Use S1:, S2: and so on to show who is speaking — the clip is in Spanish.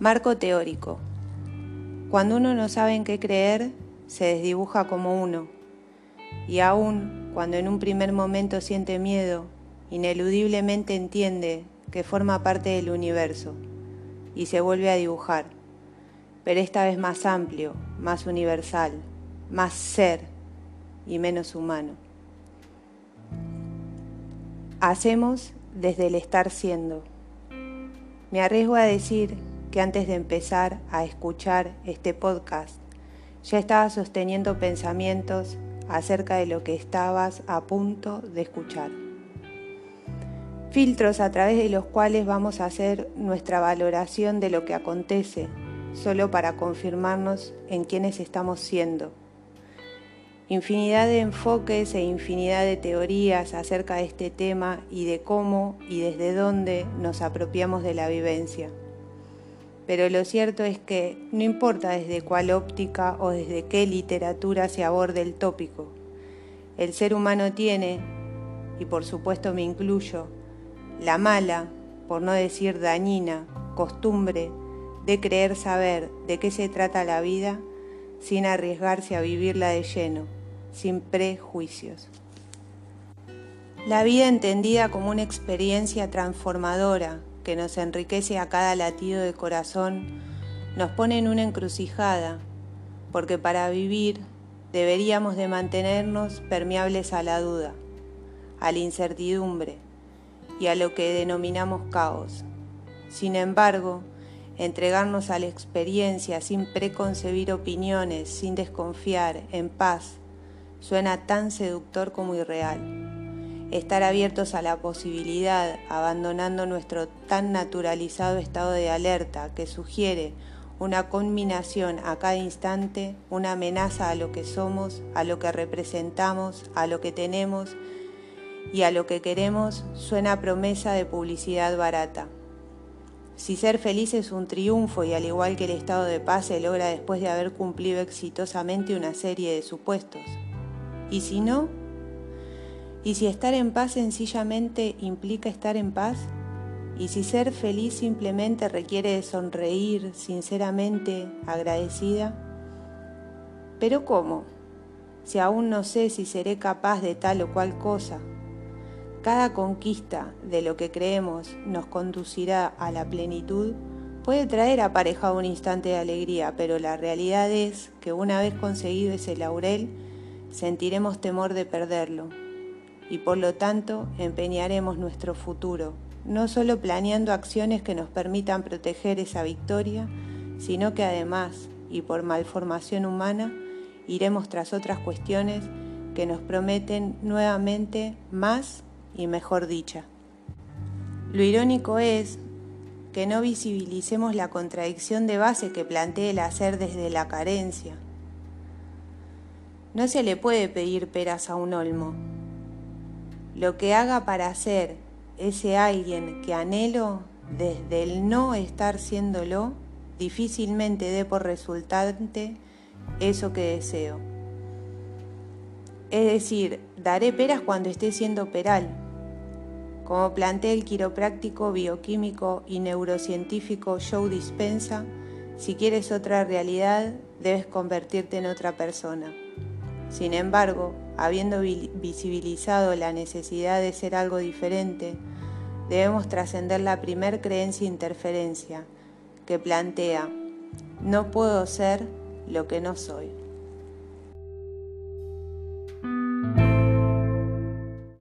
S1: Marco teórico. Cuando uno no sabe en qué creer, se desdibuja como uno. Y aún cuando en un primer momento siente miedo, ineludiblemente entiende que forma parte del universo y se vuelve a dibujar, pero esta vez más amplio, más universal, más ser y menos humano. Hacemos desde el estar siendo. Me arriesgo a decir que antes de empezar a escuchar este podcast, ya estaba sosteniendo pensamientos acerca de lo que estabas a punto de escuchar. Filtros a través de los cuales vamos a hacer nuestra valoración de lo que acontece, solo para confirmarnos en quiénes estamos siendo. Infinidad de enfoques e infinidad de teorías acerca de este tema y de cómo y desde dónde nos apropiamos de la vivencia pero lo cierto es que no importa desde cuál óptica o desde qué literatura se aborde el tópico, el ser humano tiene, y por supuesto me incluyo, la mala, por no decir dañina, costumbre de creer saber de qué se trata la vida sin arriesgarse a vivirla de lleno, sin prejuicios. La vida entendida como una experiencia transformadora que nos enriquece a cada latido de corazón, nos pone en una encrucijada, porque para vivir deberíamos de mantenernos permeables a la duda, a la incertidumbre y a lo que denominamos caos. Sin embargo, entregarnos a la experiencia sin preconcebir opiniones, sin desconfiar, en paz, suena tan seductor como irreal estar abiertos a la posibilidad, abandonando nuestro tan naturalizado estado de alerta que sugiere una combinación a cada instante, una amenaza a lo que somos, a lo que representamos, a lo que tenemos y a lo que queremos, suena promesa de publicidad barata. Si ser feliz es un triunfo y al igual que el estado de paz se logra después de haber cumplido exitosamente una serie de supuestos. Y si no, y si estar en paz sencillamente implica estar en paz, y si ser feliz simplemente requiere sonreír sinceramente agradecida, pero ¿cómo? Si aún no sé si seré capaz de tal o cual cosa. Cada conquista de lo que creemos nos conducirá a la plenitud puede traer aparejado un instante de alegría, pero la realidad es que una vez conseguido ese laurel, sentiremos temor de perderlo, y por lo tanto empeñaremos nuestro futuro, no solo planeando acciones que nos permitan proteger esa victoria, sino que además, y por malformación humana, iremos tras otras cuestiones que nos prometen nuevamente más y mejor dicha. Lo irónico es que no visibilicemos la contradicción de base que plantea el hacer desde la carencia. No se le puede pedir peras a un olmo, lo que haga para ser ese alguien que anhelo desde el no estar siéndolo, difícilmente dé por resultante eso que deseo. Es decir, daré peras cuando esté siendo peral, como plantea el quiropráctico, bioquímico y neurocientífico Joe Dispensa, si quieres otra realidad, debes convertirte en otra persona. Sin embargo, habiendo visibilizado la necesidad de ser algo diferente, debemos trascender la primer creencia interferencia que plantea, no puedo ser lo que no soy.